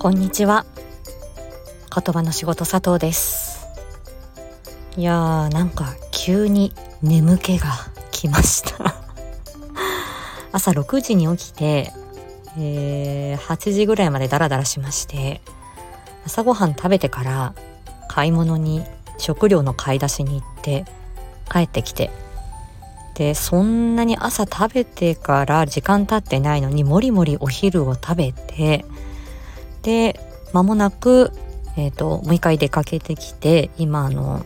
こんにちは。言葉の仕事佐藤です。いやーなんか急に眠気が来ました。朝6時に起きて、えー、8時ぐらいまでダラダラしまして朝ごはん食べてから買い物に食料の買い出しに行って帰ってきてでそんなに朝食べてから時間経ってないのにもりもりお昼を食べてで間もなく、えーと、もう一回出かけてきて今あの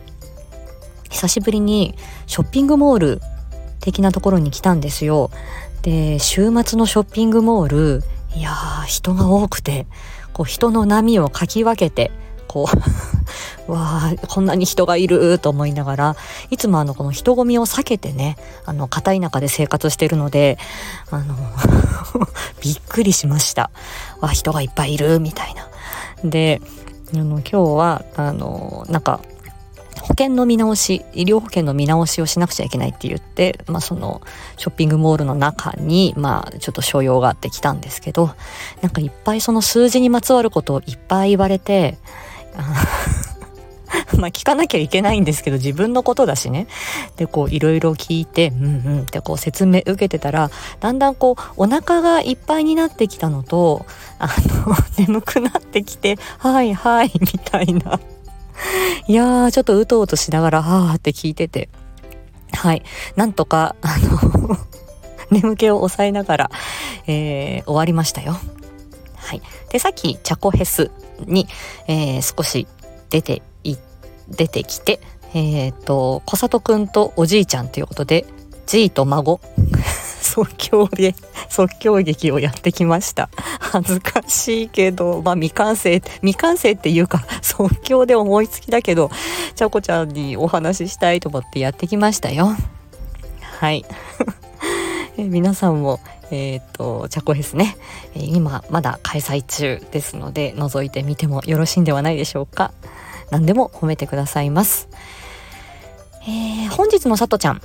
久しぶりにショッピングモール的なところに来たんですよ。で週末のショッピングモールいやー人が多くてこう人の波をかき分けてこうわあこんなに人がいると思いながらいつもあのこの人混みを避けてねあの片田舎で生活してるのであの びっくりしました。わ人がいっぱいいるみたいな。であの今日はあのなんか保険の見直し医療保険の見直しをしなくちゃいけないって言って、まあ、そのショッピングモールの中に、まあ、ちょっと所用があってきたんですけどなんかいっぱいその数字にまつわることをいっぱい言われて まあ聞かなきゃいけないんですけど自分のことだしね。でこういろいろ聞いてうんうんってこう説明受けてたらだんだんこうお腹がいっぱいになってきたのとあの 眠くなってきてはいはいみたいな。いやーちょっとうとうとしながらはーって聞いててはいなんとかあの 眠気を抑えながら、えー、終わりましたよ。はい、でさっきチャコヘスに、えー、少し出て出てきて、えっ、ー、と小里くんとおじいちゃんということでじいと孫。即興で即興劇をやってきました。恥ずかしいけどまあ未完成未完成っていうか 即興で思いつきだけどちゃこちゃんにお話ししたいと思ってやってきましたよ。はい。皆さんもえっ、ー、と、チャコフェスね、今まだ開催中ですので、覗いてみてもよろしいんではないでしょうか。何でも褒めてくださいます。えー、本日のさとちゃん、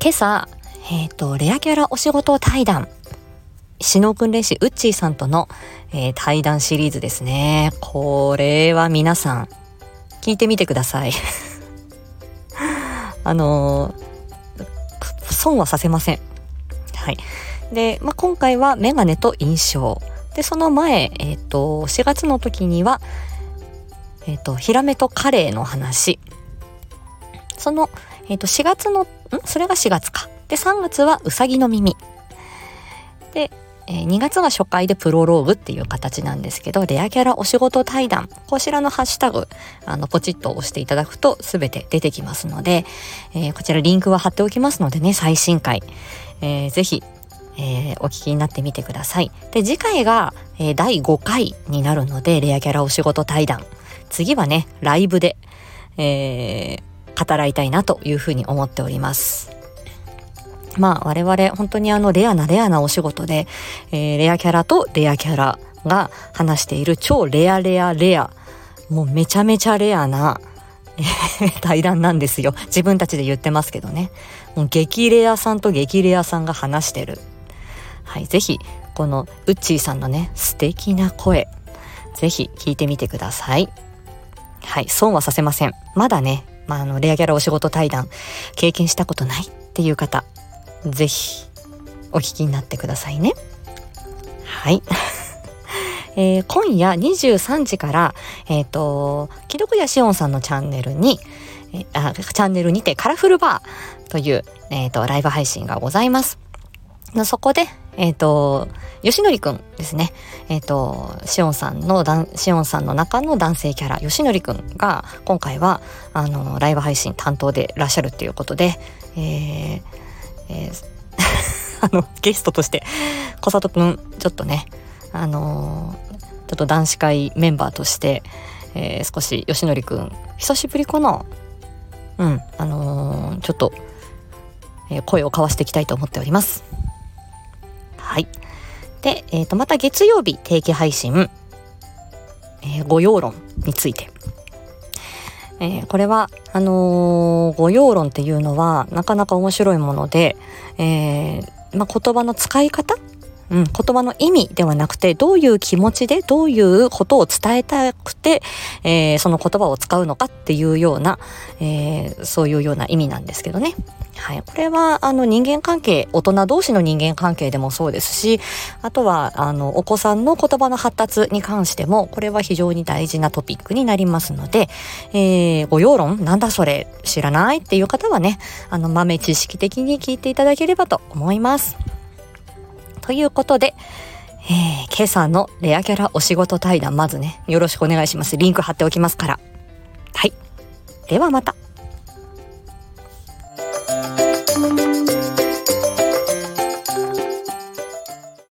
今朝、えっ、ー、と、レアキャラお仕事対談、首脳訓練士ウッチーさんとの、えー、対談シリーズですね。これは皆さん、聞いてみてください。あの損はさせません。はい。で、まあ、今回はメガネと印象。で、その前、えっ、ー、と、4月の時には、えっ、ー、と、ヒラメとカレーの話。その、えっ、ー、と、4月の、ん？それが4月か。で、3月はうさぎの耳。で、えー、2月が初回でプロローグっていう形なんですけど、レアキャラお仕事対談、こちらのハッシュタグ、あの、ポチッと押していただくとすべて出てきますので、えー、こちらリンクは貼っておきますのでね、最新回、えー、ぜひえー、お聞きになってみてください。で、次回が、え、第5回になるので、レアキャラお仕事対談。次はね、ライブで、えー、語らいたいなというふうに思っております。まあ我々本当にあのレアなレアなお仕事で、えー、レアキャラとレアキャラが話している超レアレアレア、もうめちゃめちゃレアな、対談なんですよ。自分たちで言ってますけどね。もう激レアさんと激レアさんが話してるはい、ぜひこのウッチーさんのね素敵な声ぜひ聞いてみてください。はい、損はさせません。まだね、まあ、あのレアギャラお仕事対談経験したことないっていう方、ぜひお聞きになってくださいね。はい。えー、今夜23時から、えっ、ー、と、既読やしおんさんのチャンネルに、え、あチャンネルにてカラフルバーという、えっ、ー、と、ライブ配信がございます。そこで、えっ、ー、と、吉典くんですね。えっ、ー、と、しおんさんの、しおんさんの中の男性キャラ、吉典くんが、今回は、あの、ライブ配信担当でいらっしゃるっていうことで、えー、えー、あの、ゲストとして、小里くん、ちょっとね、あのちょっと男子会メンバーとして、えー、少し吉典くん、久しぶりかな？うん、あの、ちょっと、えー、声を交わしていきたいと思っております。で、え、ー、と、また月曜日定期配信、えー、御用論について。えー、これは、あのー、御用論っていうのは、なかなか面白いもので、えー、まあ、言葉の使い方うん、言葉の意味ではなくて、どういう気持ちで、どういうことを伝えたくて、えー、その言葉を使うのかっていうような、えー、そういうような意味なんですけどね。はい。これは、あの、人間関係、大人同士の人間関係でもそうですし、あとは、あの、お子さんの言葉の発達に関しても、これは非常に大事なトピックになりますので、えー、ご要論なんだそれ知らないっていう方はね、あの、豆知識的に聞いていただければと思います。ということで、えー、今朝のレアキャラお仕事対談、まずね、よろしくお願いします。リンク貼っておきますから。はい。ではまた。